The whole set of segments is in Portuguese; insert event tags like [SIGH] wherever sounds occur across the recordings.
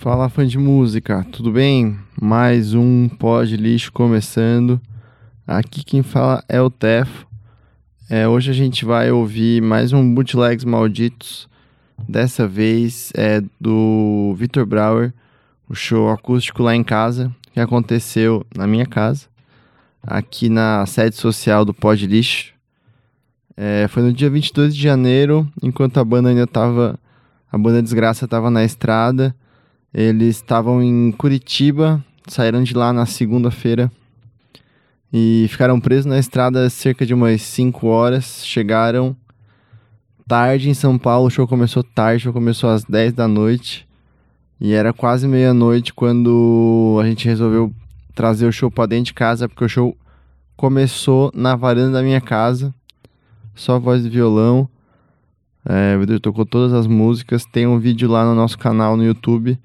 Fala fã de música, tudo bem? Mais um Pod Lixo começando. Aqui quem fala é o Tefo. É, hoje a gente vai ouvir mais um Bootlegs Malditos. Dessa vez é do Victor Brauer, o show acústico lá em casa, que aconteceu na minha casa, aqui na sede social do Pod Lixo. É, foi no dia 22 de janeiro, enquanto a banda ainda estava. A banda Desgraça estava na estrada. Eles estavam em Curitiba, saíram de lá na segunda-feira e ficaram presos na estrada cerca de umas 5 horas. Chegaram tarde em São Paulo, o show começou tarde, o show começou às 10 da noite. E era quase meia-noite quando a gente resolveu trazer o show para dentro de casa, porque o show começou na varanda da minha casa, só voz e violão. É, o Vitor tocou todas as músicas. Tem um vídeo lá no nosso canal no YouTube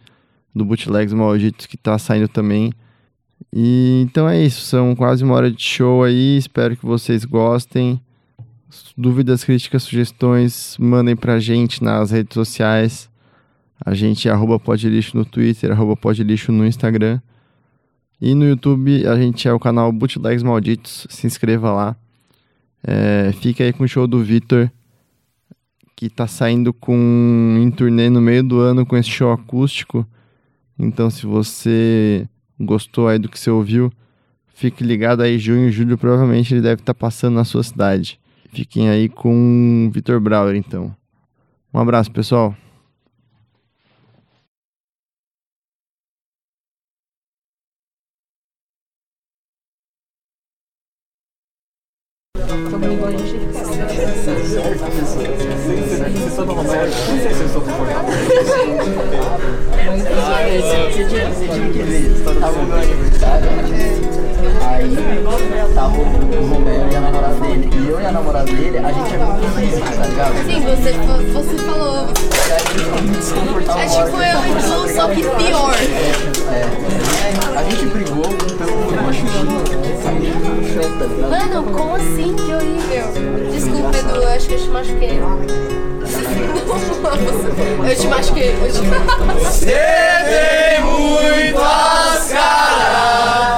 do Bootlegs Malditos que tá saindo também. E então é isso, são quase uma hora de show aí. Espero que vocês gostem. Dúvidas, críticas, sugestões, mandem pra gente nas redes sociais. A gente é arroba podlixo no Twitter, arroba podlixo no Instagram. E no YouTube a gente é o canal Bootlegs Malditos. Se inscreva lá. É, fica aí com o show do Vitor, que tá saindo com em turnê no meio do ano com esse show acústico. Então, se você gostou aí do que você ouviu, fique ligado aí, junho e julho, provavelmente ele deve estar tá passando na sua cidade. Fiquem aí com Vitor Brauer, então. Um abraço, pessoal. Tava o meu aniversário, aí tava o Romero e a namorada dele. E eu e a namorada dele, a gente é muito íntima, tá ligado? Sim, você, você falou. É tipo eu e tu, só que pior. É. A gente brigou pelo machuchinho. Mano, como assim? Que horrível. Desculpa, Edu, eu acho que eu te machuquei. Eu te machuquei. Eu te... Você tem muitas caras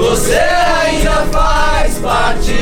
você ainda faz parte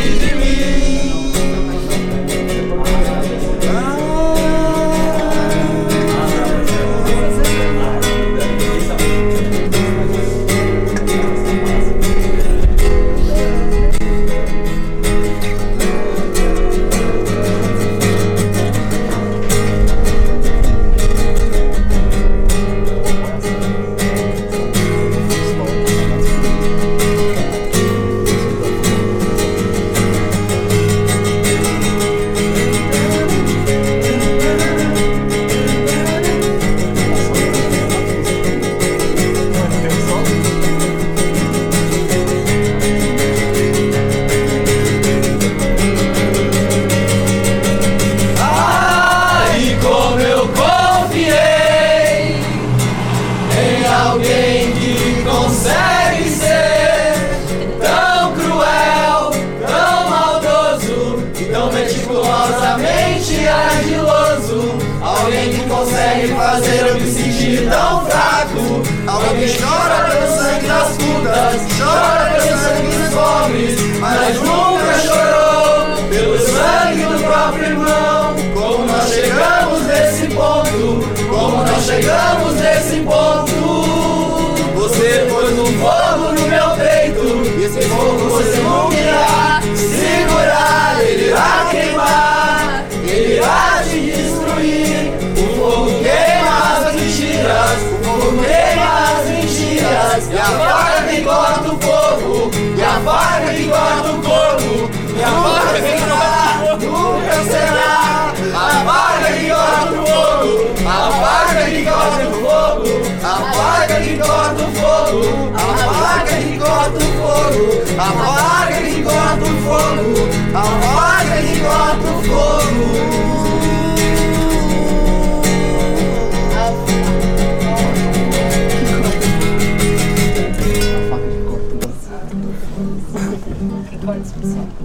Apaga e corta o fogo, apaga e corta o fogo.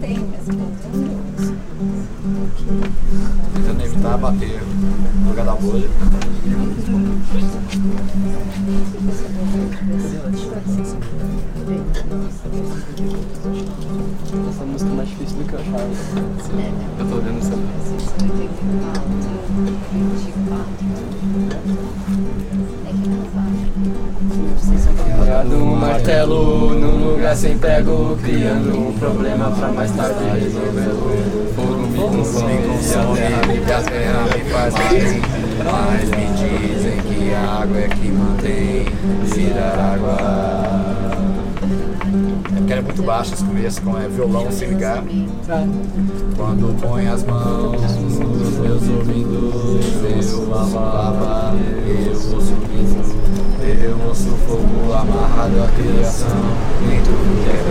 Tem, mas Tentando evitar bater no da bolha. Problema pra mais tarde resolver. Fogo me consome, me gasgueia, me faz bem. Mas me dizem que a água é que mantém virar água. É porque era muito baixo esse começo, com é, violão sem ligar. Quando põe as mãos nos meus ouvidos, eu lava, eu ouço riso. Eu ouço fogo amarrado à criação. Nem tudo é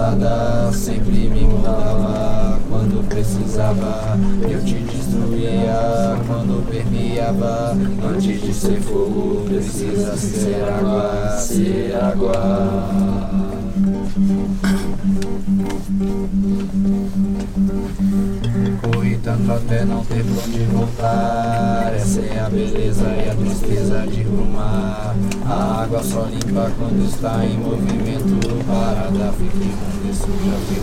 cansada. Sempre me mudava quando precisava. Eu te destruía quando permeava. Antes de ser fogo, precisa ser água, ser água. Corri tanto até não ter pra onde voltar. Essa é a beleza e a tristeza de rumar. A água só limpa quando está em movimento. Gracias.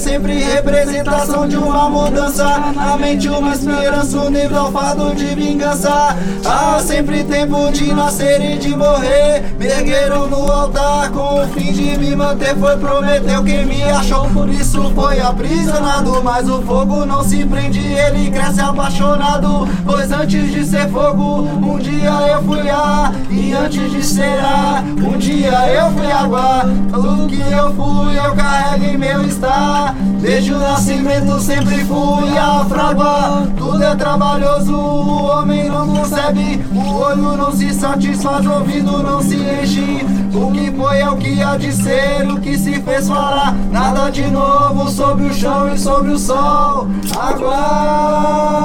Sempre representação de uma mudança, na mente uma esperança, um nível fado de vingança. Há sempre tempo de nascer e de morrer, me ergueram no altar com o fim de me manter. Foi prometeu quem me achou, por isso foi aprisionado. Mas o fogo não se prende, ele cresce apaixonado. Pois antes de ser fogo, um dia eu fui ar. E antes de ser ar, um dia eu fui água. Tudo que eu fui, eu carrego em meu estar. Desde o nascimento sempre fui a fragua. Tudo é trabalhoso, o homem não concebe. O olho não se satisfaz, o ouvido não se enche. O que foi é o que há de ser, o que se fez fará. Nada de novo sobre o chão e sobre o sol. Água.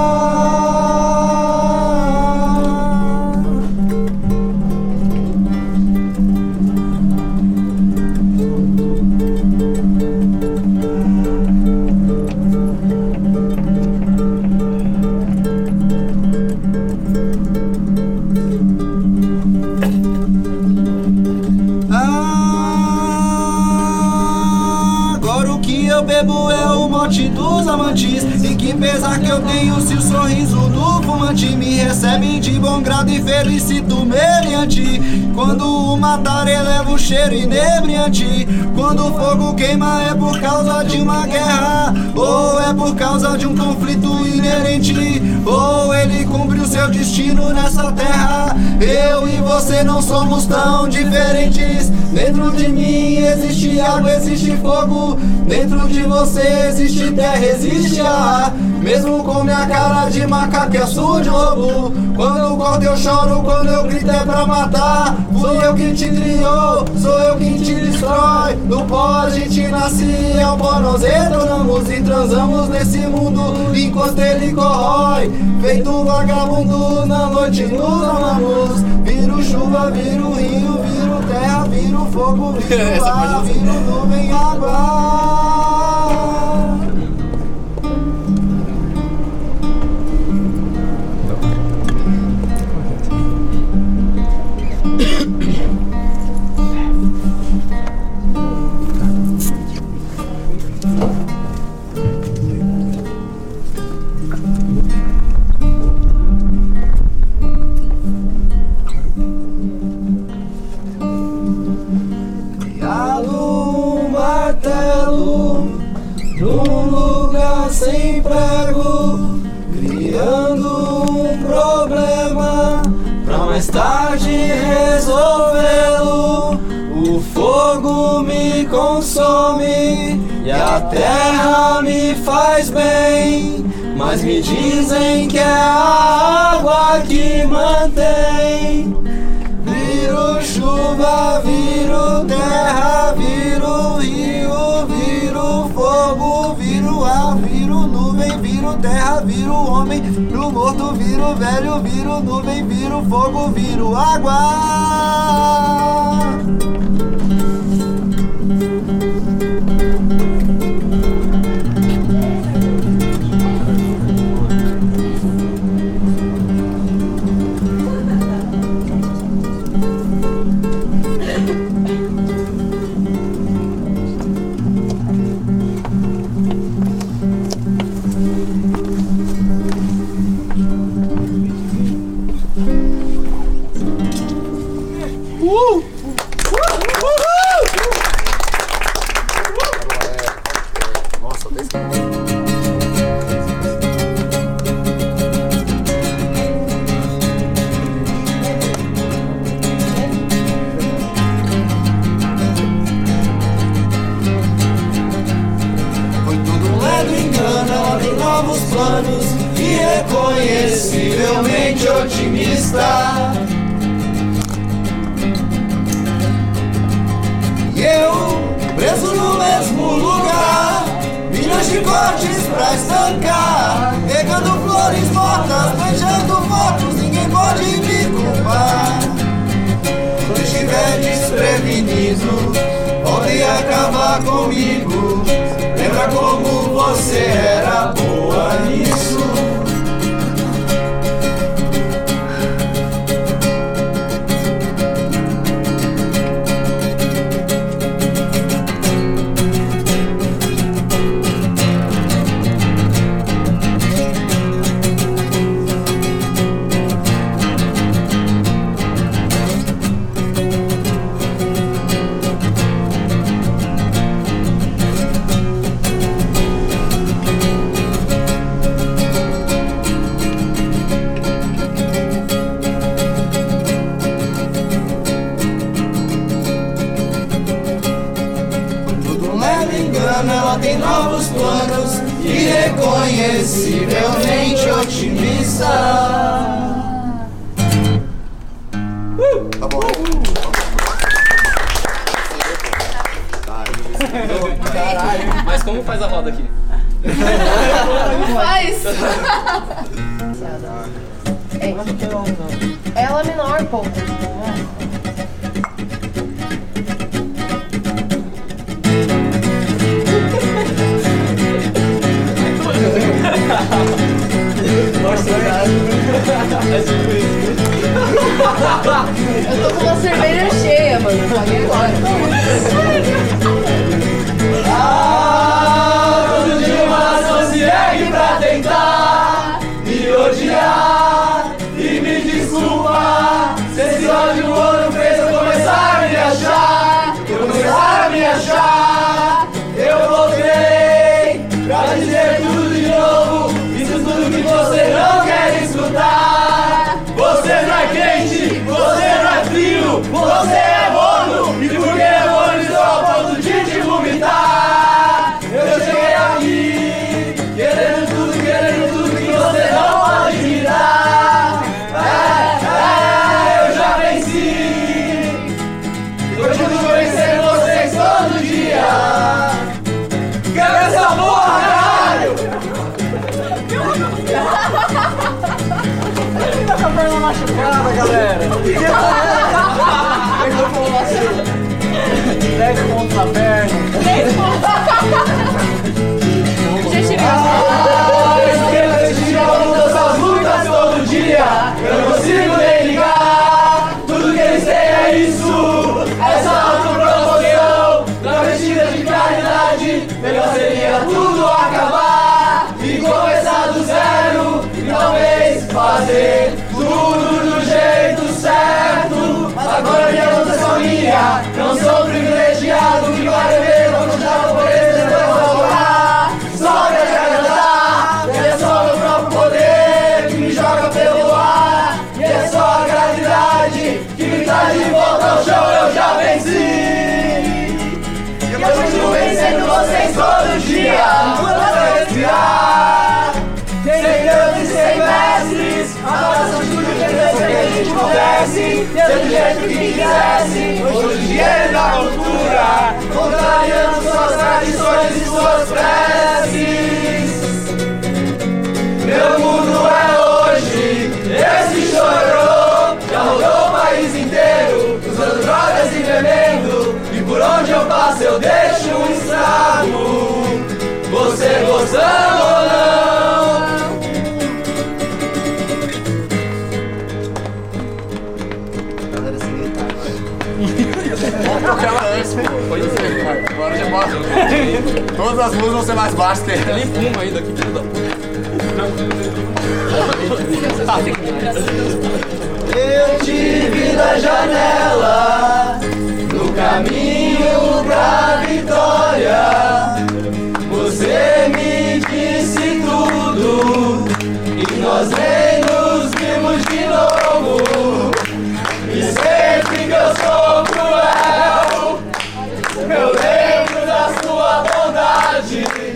Mote dos amantes E que pesar que eu tenho se o sorriso recebem de bom grado e felicito meliante. Quando o matar eleva o cheiro inebriante. Quando o fogo queima é por causa de uma guerra, ou é por causa de um conflito inerente, ou ele cumpre o seu destino nessa terra. Eu e você não somos tão diferentes. Dentro de mim existe água, existe fogo. Dentro de você existe terra, existe ar. Mesmo com minha cara de macaco, eu sou de lobo. Quando corto eu choro, quando eu grito é pra matar. Fui eu que te criou, sou eu que te destrói. No pó a gente nasce, é o pó nós retornamos e transamos nesse mundo enquanto ele corrói. Feito vagabundo, na noite nos amamos. Viro chuva, viro rio, viro terra, viro fogo, viro ar, viro nuvem, água. Sem prego, criando um problema pra mais tarde resolvê-lo. O fogo me consome e a terra me faz bem, mas me dizem que é a água que mantém. Viro chuva, viro terra, viro rio, viro fogo, terra, viro homem, viro morto, viro velho, viro nuvem, viro fogo, viro água. Irreconhecivelmente otimista Tá bom. Mas como faz a roda aqui? Faz! É. Ela é menor, pô. Eu tô com uma cerveja cheia, mano. Paguei agora. [LAUGHS] Ah, respirar. Sem Deus e sem mestres A nossa atitude que a gente acontece Ser do jeito que quisesse Hoje o dinheiro da cultura Contrariando suas tradições e suas preces Meu mundo é hoje Esse chorou Já rodou o país inteiro Usando drogas e bebendo E por onde eu passo eu deixo um estrago Você gostando ou não Pois é, agora já mostra. Todas as luzes vão ser mais baixas que ele. Ele fuma ainda aqui, filho da Eu te vi da janela No caminho pra vitória Você me disse tudo E nós nem nos vimos de novo. E sempre que eu sou cruel Eu lembro da sua bondade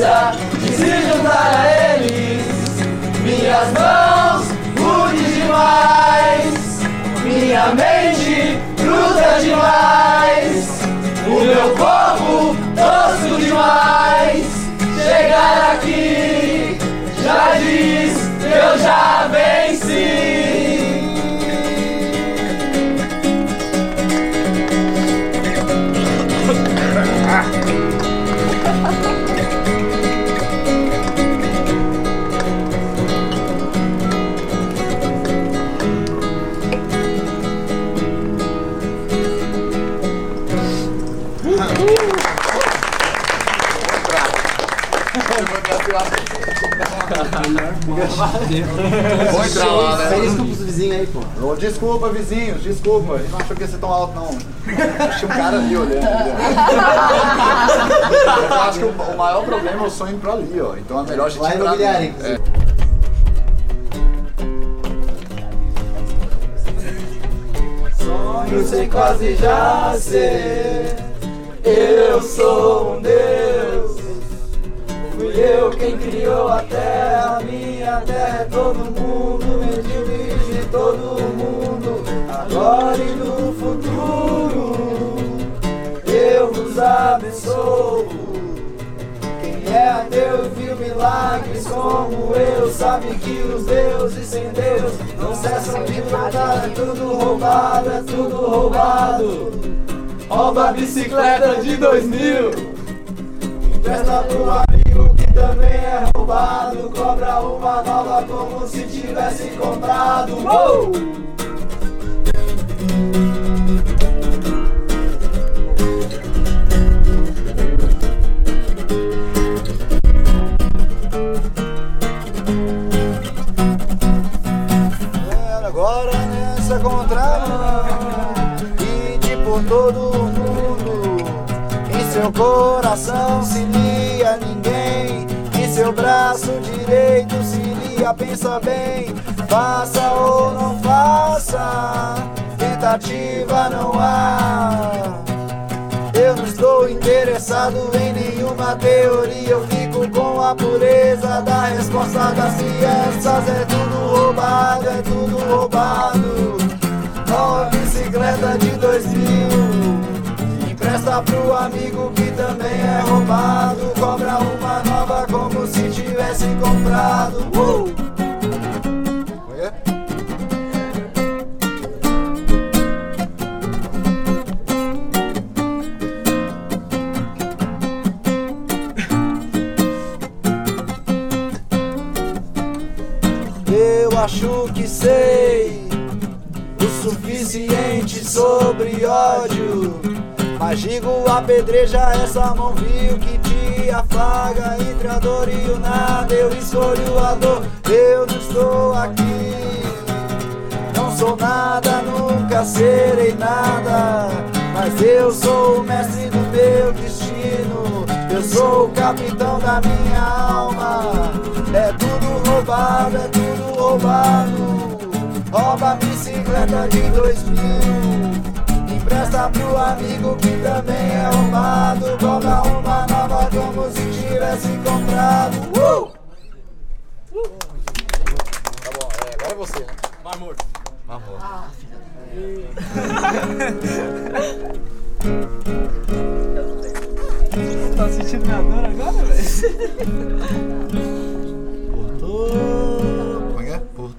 de se juntar a eles. Minhas mãos rudes demais, minha mente bruta demais, o meu corpo tosco demais. Chegar aqui já diz que eu já venci. Vou entrar lá, né? Desculpa pros vizinhos aí, pô. Ô, Desculpa, vizinhos, desculpa. Ele não achou que ia ser tão alto, não. Tinha um cara ali olhando. entendeu? Eu acho que o, o maior problema é o sonho pra ali, ó. Então é melhor a gente entrar. imobiliária, É. Sonho sei quase já ser. Eu sou um Deus. Eu quem criou a terra, minha terra é todo mundo, medíocre de todo mundo, agora e no futuro. Eu vos abençoo. Quem é ateu viu milagres como eu Sabe que os deuses sem Deus Não cessam de lutar É tudo roubado, é tudo roubado Rouba a bicicleta de 2000 Empresta pro amigo bem é roubado, cobra uma nova como se tivesse comprado. Agora nessa contramão e de por todo mundo em seu coração se lia ninguém seu braço direito se lia, pensa bem. Faça ou não faça, tentativa não há. Eu não estou interessado em nenhuma teoria. Eu fico com a pureza da resposta das crianças. É tudo roubado, é tudo roubado. Nova bicicleta de 2000. Empresta pro amigo que também é roubado. Cobra uma nova como se tivesse comprado. Uh! Eu acho que sei o suficiente sobre ódio. Mas digo, apedreja essa mão vil que te afaga entre a dor e o nada. Eu escolho a dor, eu não estou aqui. Não sou nada, nunca serei nada. Mas eu sou o mestre do meu destino. Eu sou o capitão da minha alma. É tudo roubado, é tudo roubado. Rouba a bicicleta de dois mil. Empresta pro amigo que também é roubado. Cobra uma nova como se tivesse comprado. Uh! Tá bom, é, agora é você, né? Vai, amor. Vamos. Tá sentindo minha dor agora, velho? Por todo, como é que é? Por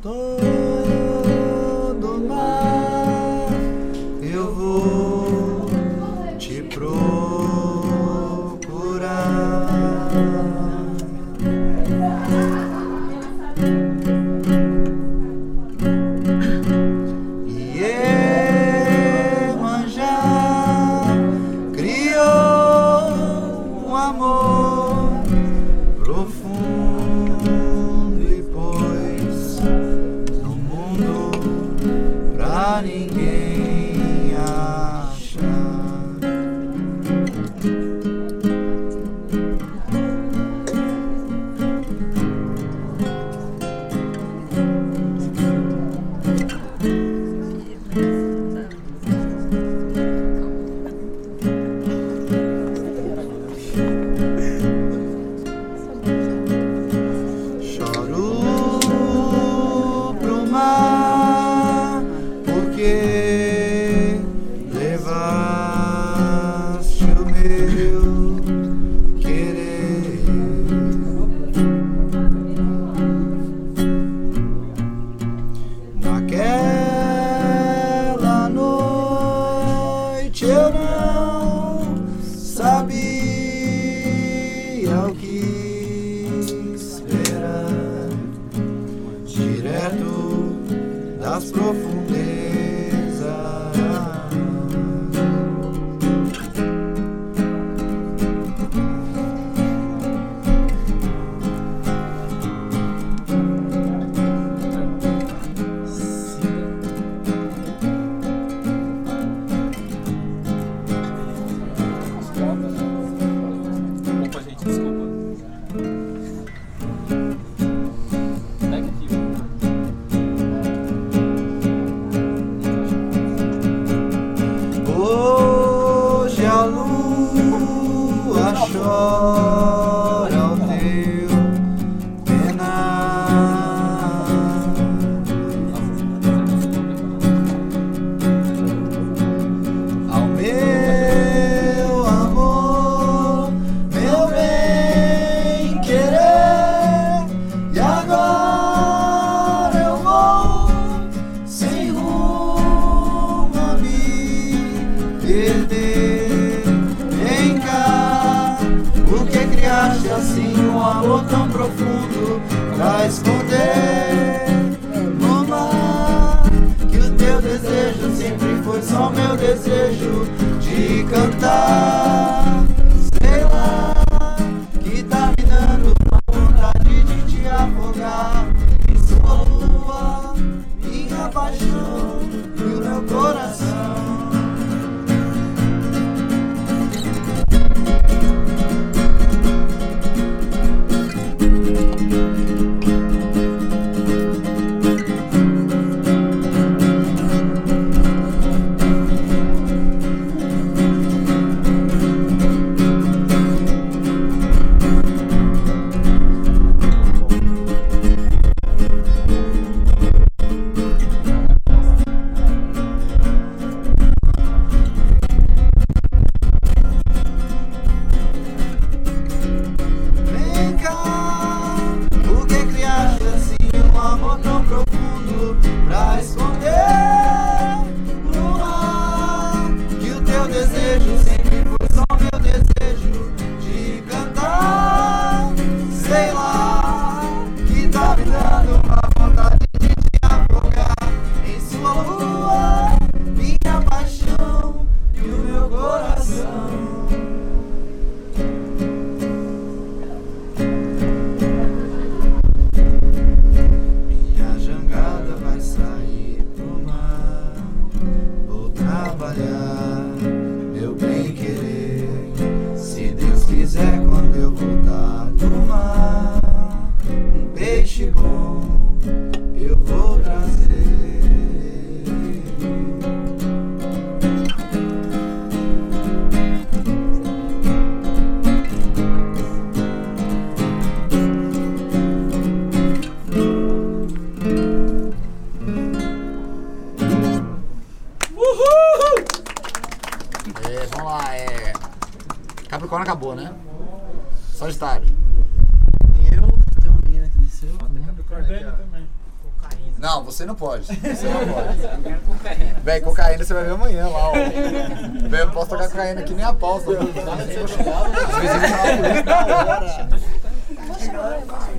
aqui nem a pau. Tô... Às vezes eu tava da hora.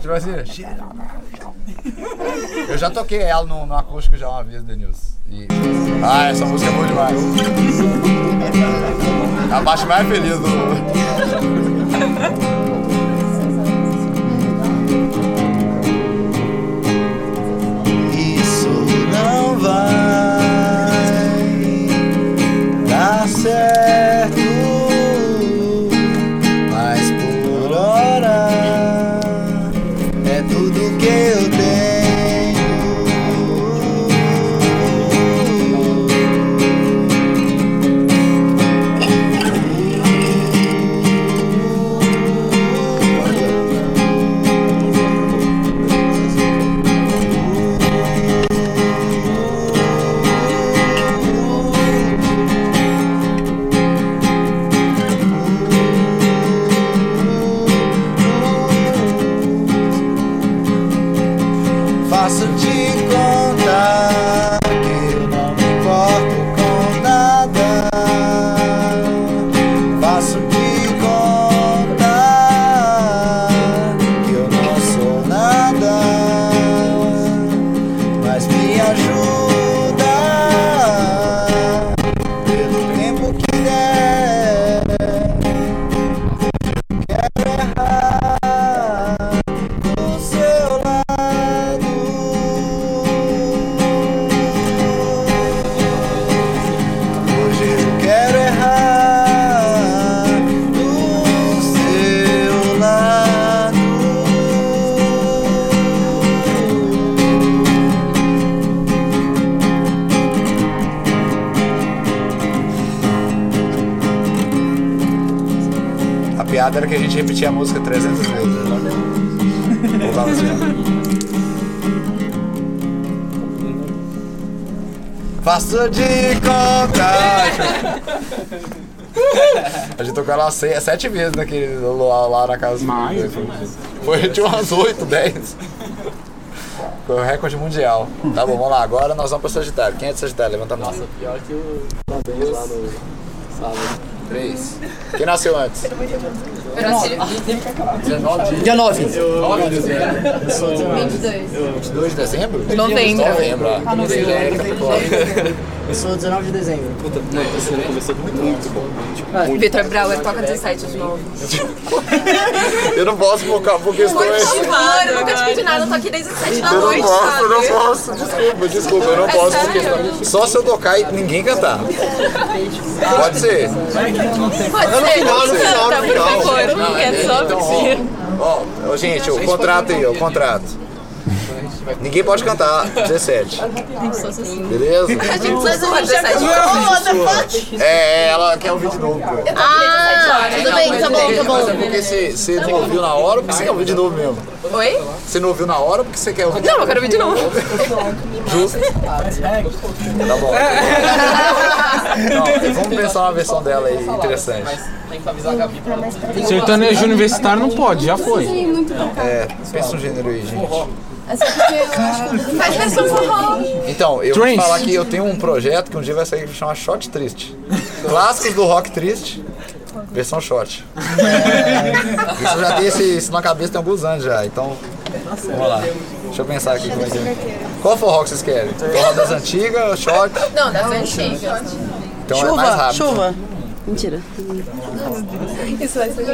Tipo assim. Eu já toquei ela no, no acústico já uma vez, Denilson. E... Ah, essa música é boa demais. É a parte mais feliz do. Isso não vai dar certo, que a música 300 vezes. Voltava assim. ó. Faço de conta. A gente tocou ela seis, sete vezes naquele lá, lá na casa. Mais? Foi de umas 8, 10. Foi o recorde mundial. Tá bom, vamos lá. Agora nós vamos pro Sagitário. Quem é de Sagitário? Levanta a mão. Nossa, pior que o Babens lá no sábado. Três. Quem nasceu antes? Eu nasci 19 Dia 9. 9 de dezembro. 22. 22 de dezembro? Novembro. Novembro, ah. Você já é. Eu sou 19 de dezembro. Vitor Brauer toca 17 de novo. [LAUGHS] Eu não posso focar por questões. Mano, eu nunca te pedi nada, eu tô aqui desde as 7 da Eu não noite, posso, sabe? eu não posso. Desculpa, desculpa, eu não É posso por questões. Só se eu tocar e ninguém cantar. Pode ser. Pode ser, final, no não final, no canta, por final. favor. Não, é só então, ó, ó, gente, o contrato aí, o contrato. Ninguém pode cantar 17. Beleza? A gente precisa de 17 de É, ela quer ouvir de novo. pô. Ah, tudo bem, tá bom, tá Mas é bom. porque você, você não ouviu na hora ou porque você quer ouvir de novo mesmo? Oi? Você não ouviu na hora ou porque você quer ouvir? Não, eu quero ouvir de novo. Justo. Tá bom. Não, vamos pensar uma versão dela aí interessante. Sertanejo universitário não pode, já foi. É, pensa um gênero aí, gente. Faz versão forró. Então, eu vou Trance. te falar que eu tenho um projeto que um dia vai sair que chama Shot Triste. Clássicos do rock triste, versão shot. Isso eu já tem esse, isso na cabeça tem alguns anos já, então vamos lá. Deixa eu pensar aqui como é que é. Qual forró que vocês querem? Forró das antigas, shot? Não, das antigas. Então é mais Chuva, rápido. chuva. Mentira. Isso vai ser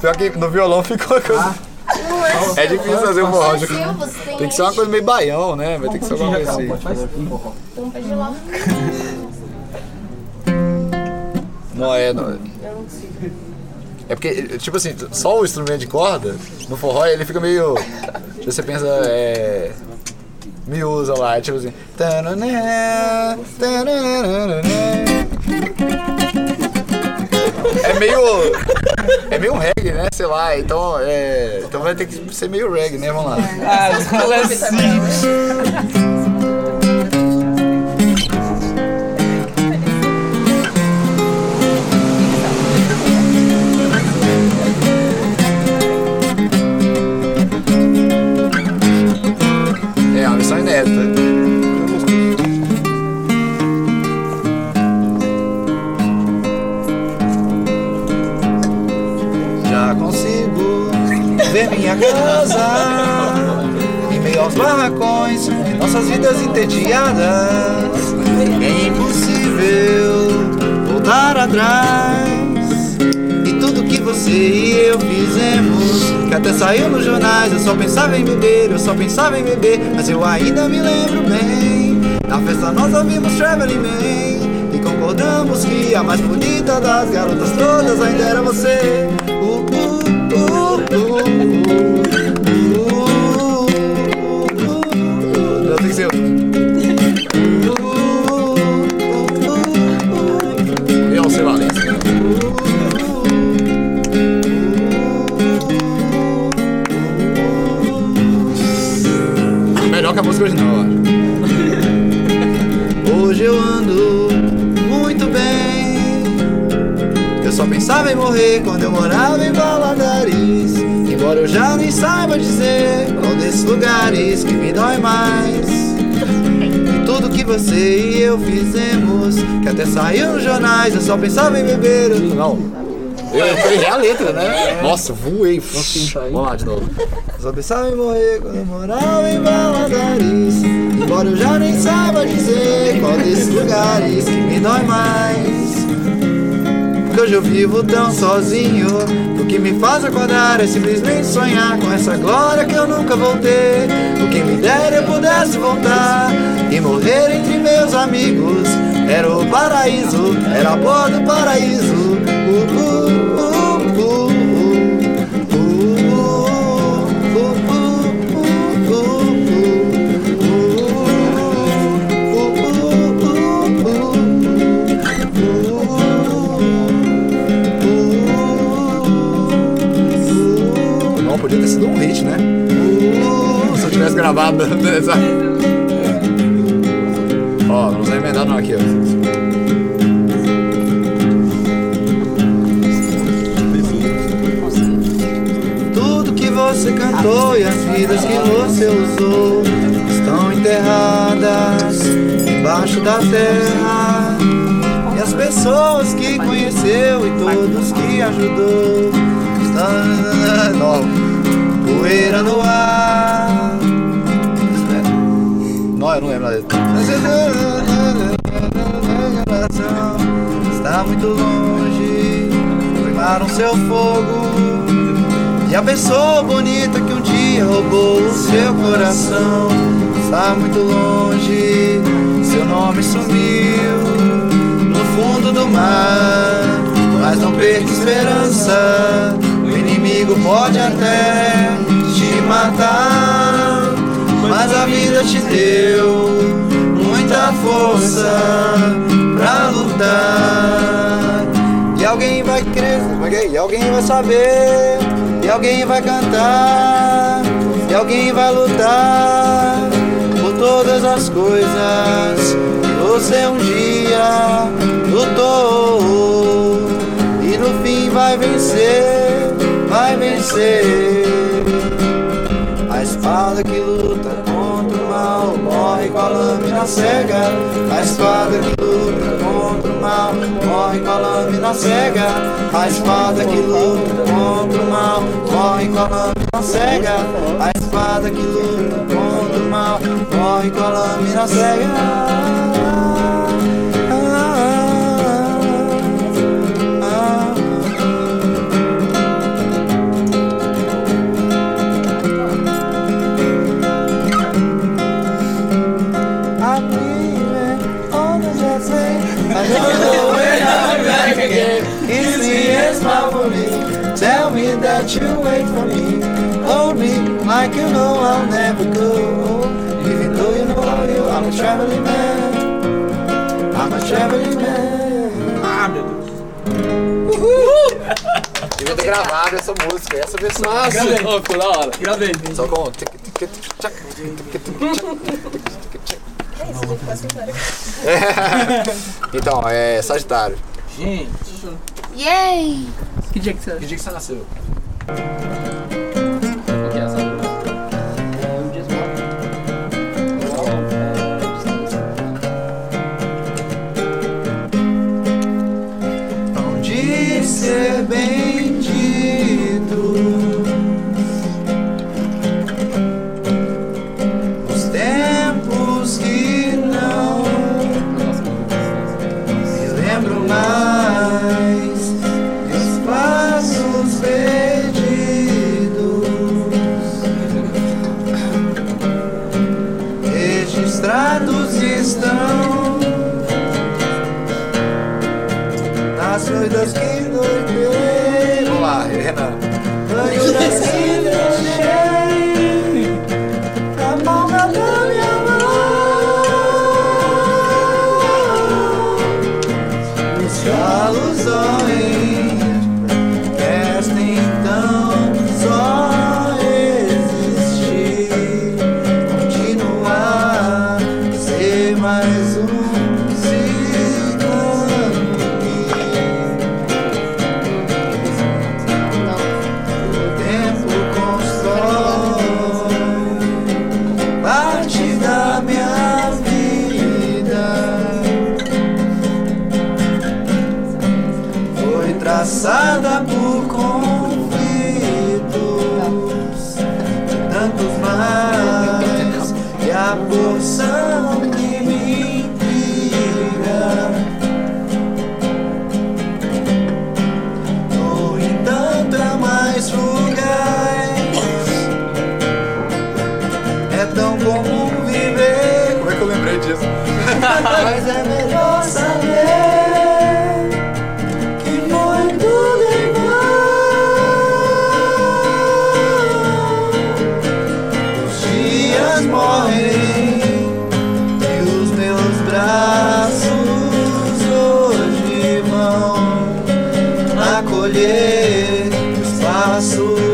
Pior que no violão ficou uma coisa. É difícil fazer um forró. Tem que ser uma coisa meio baião, né? Vai ter que ser alguma coisa assim. Não é, não é. É porque, tipo assim, só o instrumento de corda, no forró, ele fica meio. Se você pensa, é. Miúsa lá, é tipo assim. É meio. É meio reggae, né? Sei lá, então é. Então vai ter que ser meio reggae, né? Vamos lá. ver saiu nos jornais Eu só pensava em beber, eu só pensava em beber Mas eu ainda me lembro bem Na festa nós ouvimos Traveling Man e concordamos que a mais bonita das garotas todas ainda era você. Uh, uh, uh, uh, uh, Eu só pensava em morrer quando eu morava em Valadares. Embora eu já nem saiba dizer qual desses lugares que me dói mais. E tudo que você e eu fizemos, que até saiu nos jornais, eu só pensava em beber. Eu... Não. Eu, eu errei a letra, né? Nossa, voei. Vamos lá de novo. Só pensava em morrer quando eu morava em Valadares Embora eu já nem saiba dizer qual desses lugares que me dói mais hoje eu vivo tão sozinho. O que me faz acordar é simplesmente sonhar Com essa glória que eu nunca vou ter. O que me dera eu pudesse voltar E morrer entre meus amigos. Era o paraíso, era a boa do paraíso ter sido um hit, né? Se eu tivesse gravado. [LAUGHS] Ó, não vamos emendar não aqui, ó. Tudo que você cantou e as vidas que você usou estão enterradas embaixo da terra. E as pessoas que conheceu e todos que ajudou estão no poeira no ar. Não, eu não lembro a letra. Está muito longe, queimaram seu fogo. E a pessoa bonita que um dia roubou o seu coração está muito longe, seu nome sumiu no fundo do mar. Mas não perca esperança, o inimigo pode até matar. Mas a vida te deu muita força pra lutar. E alguém vai crer, e alguém vai saber, e alguém vai cantar, e alguém vai lutar por todas as coisas você um dia lutou. E no fim vai vencer, vai vencer. Espada que luta contra o mal morre com a lâmina cega. A espada que luta contra o mal morre com a lâmina cega. A espada que luta contra o mal morre com a lâmina cega. A espada que luta contra o mal morre com a lâmina cega. That you wait for me. Hold me like you know I'll never go. Even though you know you, I'm a traveling man. I'm a traveling man. Ah, meu Deus. [LAUGHS] Devia ter gravado essa música, essa versão. Gravei. Ô, ficou da hora. Gravei. Só com. Então, é Sagitário. Gente, Yay! que dia que você Que dia que você nasceu? Bendito acolher espaço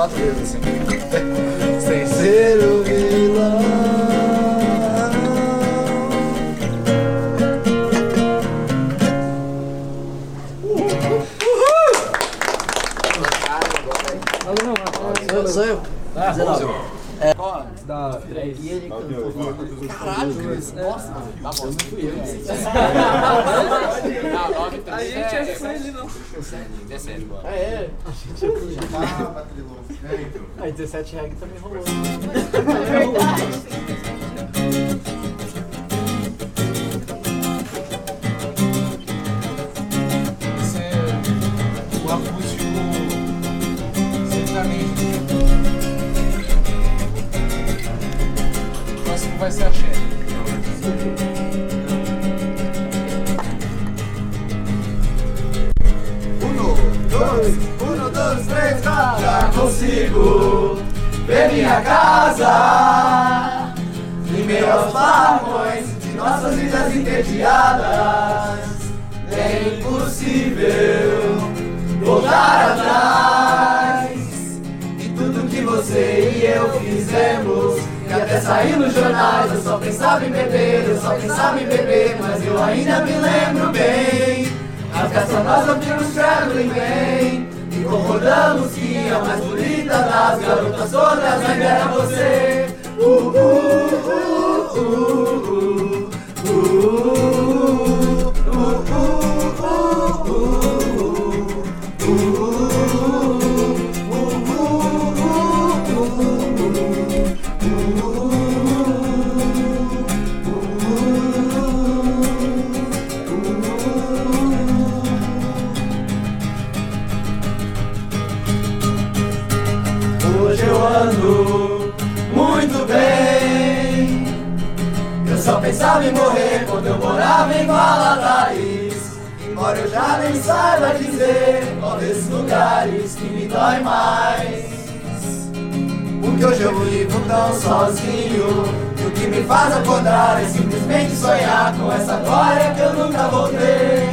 quatro vezes assim. [LAUGHS] sem ser o vilão. Sou eu. 19. É. Caralho, mas, nossa, tá bom, não fui eu. [LAUGHS] A gente é fã de não. 17. 17. Ah, é? A gente já tá pra trilhão. Aí 17 reg também rolou. É verdade. Entediadas. É impossível voltar atrás de tudo que você e eu fizemos. E até saiu nos jornais, eu só pensava em beber, eu só pensava em beber, mas eu ainda me lembro bem. A festa nós ouvimos Traveling Man E concordamos que a mais bonita das garotas todas ainda era você uh, uh, uh, uh, uh, Em morrer quando eu morava em Valadares. Embora eu já nem saiba dizer qual desses lugares que me dói mais. Porque hoje eu vivo tão sozinho. E o que me faz acordar é simplesmente sonhar com essa glória que eu nunca vou ter.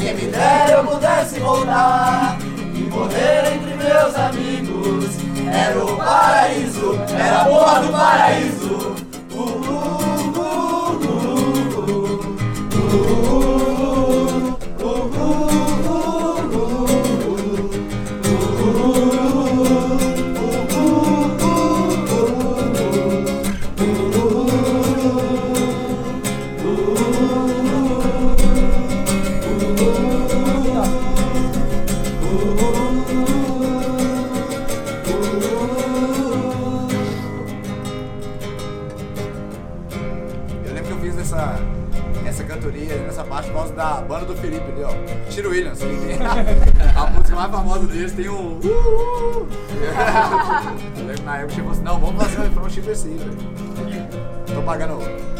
Quem me dera eu pudesse voltar e morrer entre meus amigos. Era o paraíso, era a porra do paraíso. oh. Banda do Felipe ali, ó. Tiro Williams. que tem a música mais famosa deles tem um. uh. Eu lembro na época, tipo assim, não, vamos fazer um refrão esse aí, velho. Tô pagando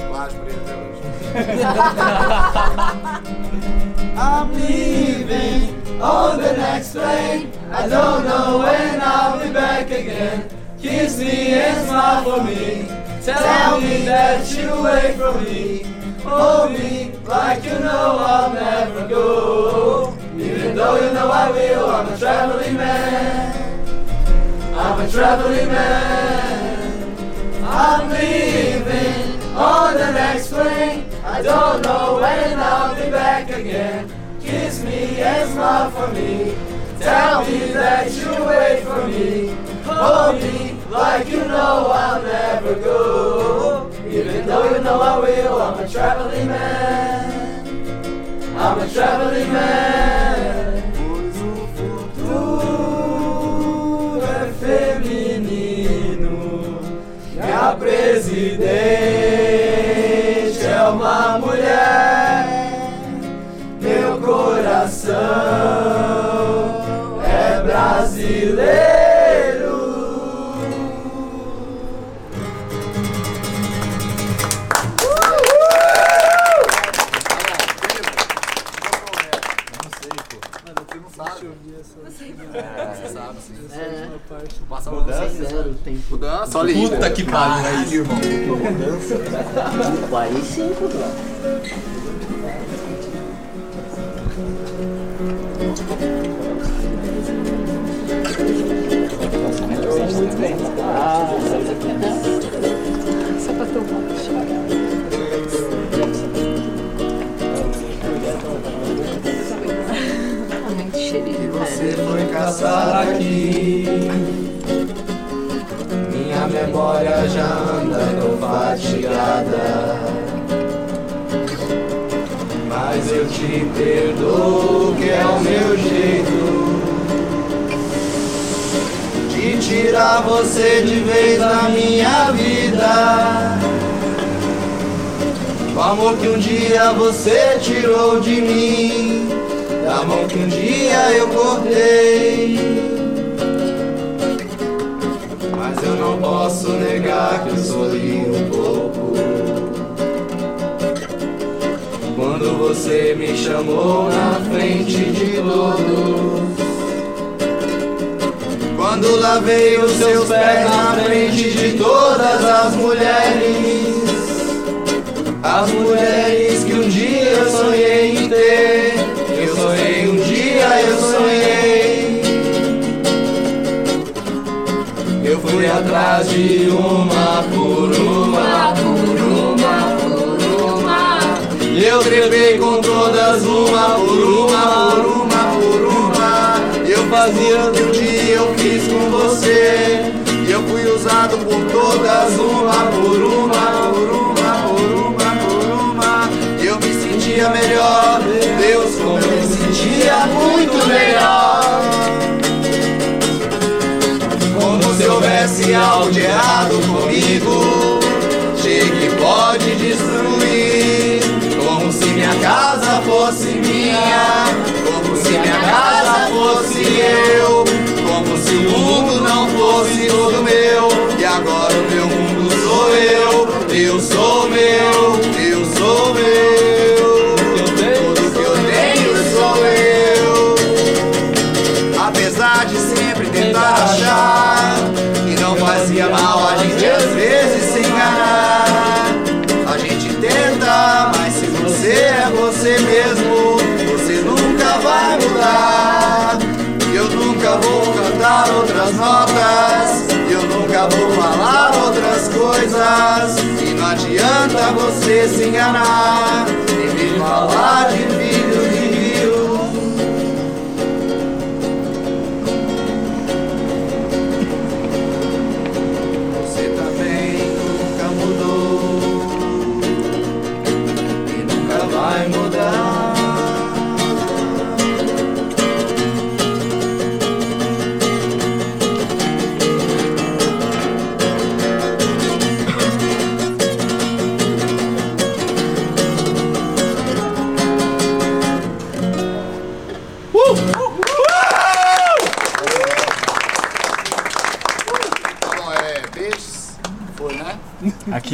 plágio por ele até hoje. [LAUGHS] I'm leaving on the next plane. I don't know when I'll be back again. Kiss me and smile for me. Tell me that you wait for me. Hold me like you know I'll never go. Even though you know I will, I'm a traveling man. I'm a traveling man. I'm leaving on the next plane. I don't know when I'll be back again. Kiss me and smile for me. Tell me that you wait for me. Hold me like you know I'll never go. Even though you know I will, I'm a traveling man. I'm a traveling man. Pois o futuro é feminino. E a presidente é uma mulher. Meu coração é brasileiro. Passa uma mudança. zero tempo. Mudança, só liga. Puta que pariu, é isso, irmão. Pô, aí sim. Muito cheirinho. Você foi caçar aqui. Memória já anda fatigada. Mas eu te perdoo, que é o meu jeito de tirar você de vez da minha vida. O amor que um dia você tirou de mim, da mão que um dia eu cortei. Posso negar que eu sorri um pouco. Quando você me chamou na frente de todos. Quando lavei os seus pés na frente de todas as mulheres. As mulheres que um dia eu sonhei em ter. Fui atrás de uma por uma, por uma, por uma. Eu trepei com todas uma por uma, por uma, por uma. Eu fazia do dia, eu fiz com você. E eu fui usado por todas uma por uma, por uma, por uma, por uma. Eu me sentia melhor, algo de errado comigo. Que pode destruir Como se minha casa fosse minha Como se minha casa fosse eu Como se o mundo não fosse todo meu. E agora o meu mundo sou eu Eu sou meu, notas, eu nunca vou falar outras coisas. E não adianta você se enganar, vez de falar de filho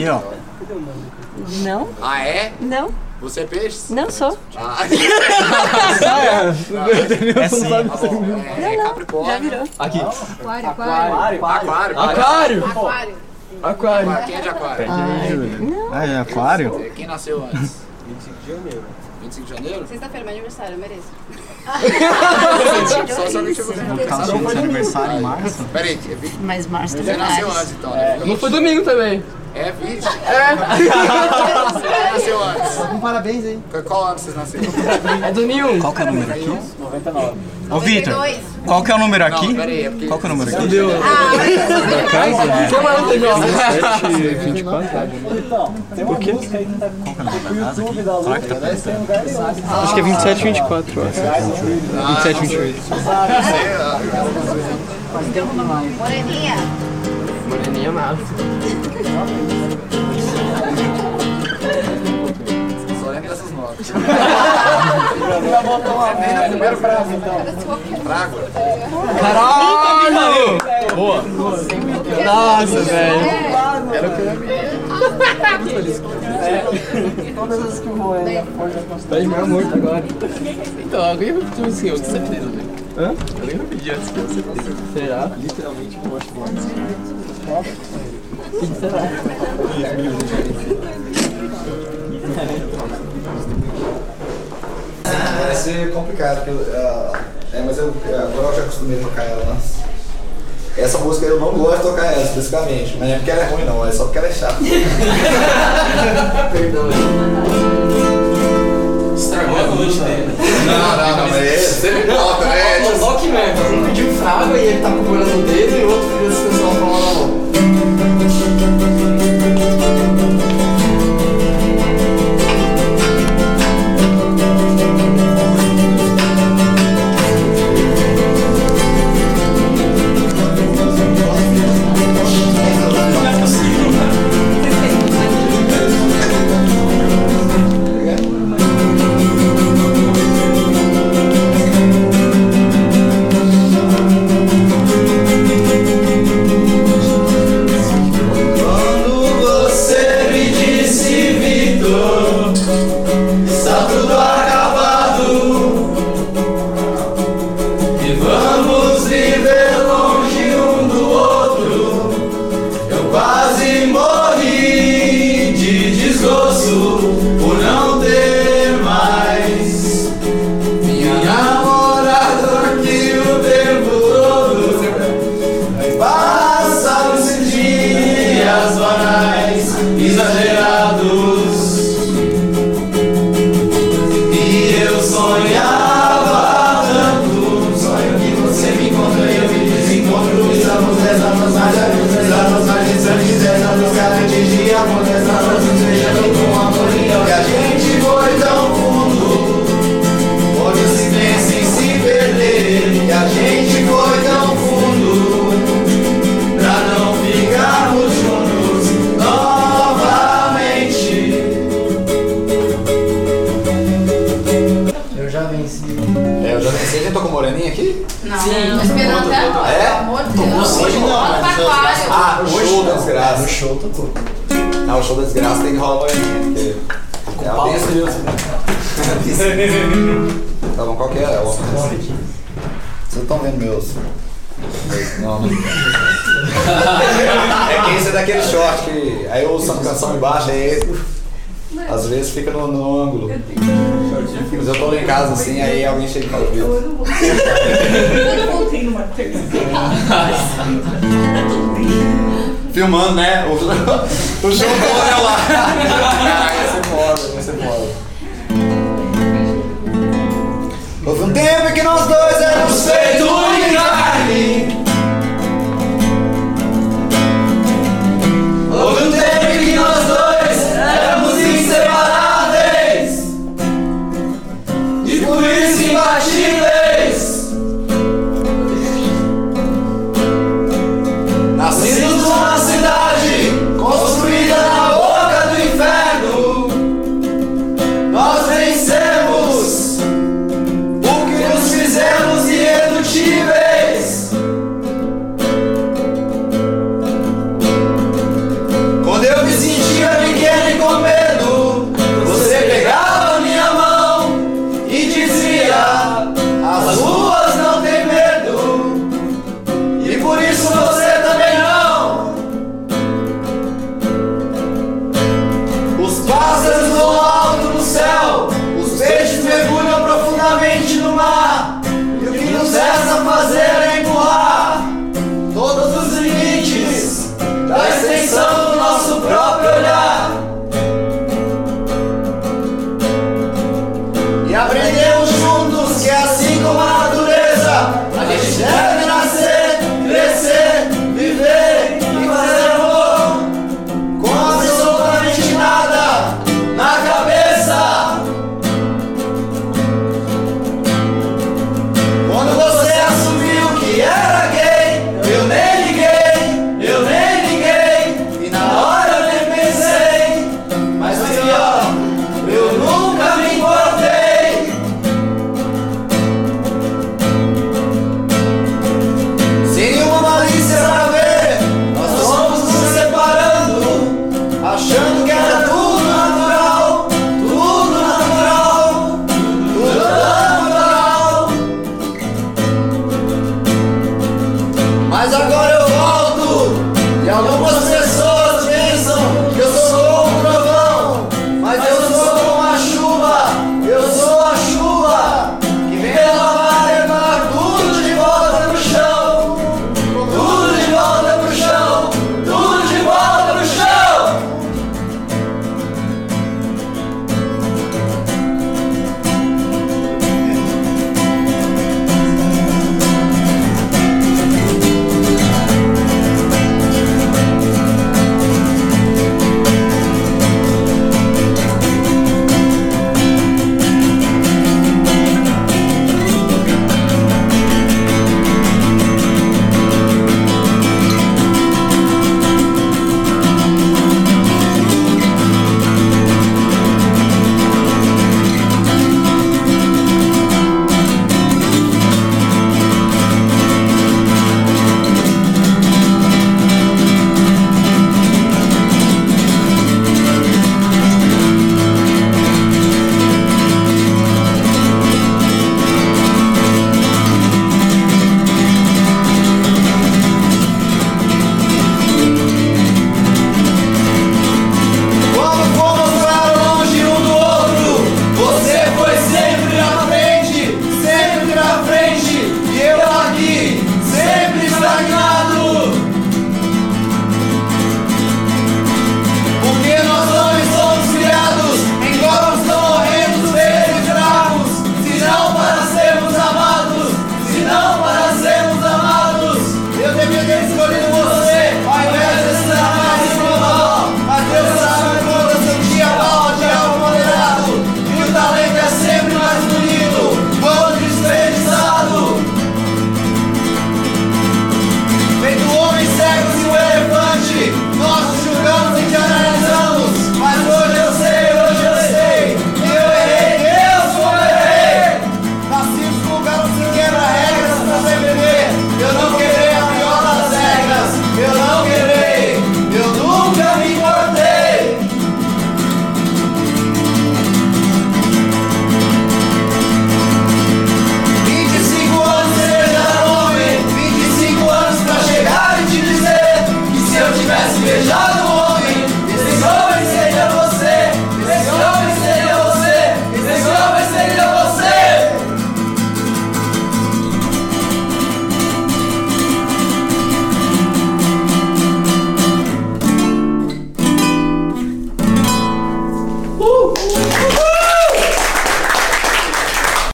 Aqui, ó. Não, Ah, é? não, Você é peixes? não sou. Ah, É sim. tá bom. É, Capricórnio. Já virou. Aqui. Aquário, aquário. Aquário. Aquário! Aquário. Aquário. Quem é de aquário? Ah, é aquário? Quem nasceu antes? 25 de janeiro. 25 de janeiro? Sexta-feira, meu aniversário, eu mereço. Só você Por causa do seu aniversário em março? Peraí, é Mas você também nasceu mais. antes então, né? Não foi domingo também. É 20? É. [LAUGHS] Nasceu antes. parabéns aí. Qual ano vocês nasceram? É 2001. Qual que é o número aqui? 99. Ô, Vitor, qual que é o número aqui? Não, peraí, é porque- Qual que é o número aqui? Tem uma outra jovem. Por quê? Qual que é o número da casa aqui? Qual é que tá perguntando? Acho que é 27, 24, eu acho. 27, 28. Moreninha. Moreninha massa. Só lembra dessas notas. Já botou uma merda. Primeiro prazo, então. Trago. Caralho! Boa. Nossa, velho. Era o que eu ia Todas as que voam aí, a força constante. Vai muito agora. Então, alguém vai pedir um senhor, com certeza, velho. Hã? Alguém pedir antes que certeza. Será? Literalmente, eu acho que? Vai ser complicado, porque, ah, é, mas eu, agora eu já acostumei a tocar ela antes. Essa música eu não gosto de tocar ela especificamente, mas não é porque ela é ruim não, é só porque ela é chata. [LAUGHS] Perdão. Estragou a noite dele. Não, não, não, mas é, sempre volta, né? Tipo, Ó que merda, um pediu fraga e ele tá procurando o dedo e o outro pediu descansar a palma [LAUGHS] Tá bom, qual que é? É o- Vocês estão vendo meus. meus nomes? É que esse é daquele short que... Aí eu ouço a canção embaixo, aí... Às vezes fica no, no ângulo. Mas eu tô lá em casa assim, aí alguém chega e fala, viu? Filmando, né? O, [LAUGHS] o show todo é lá. Caralho, vai ser foda, vai ser foda. Houve um tempo que nós dois éramos Feito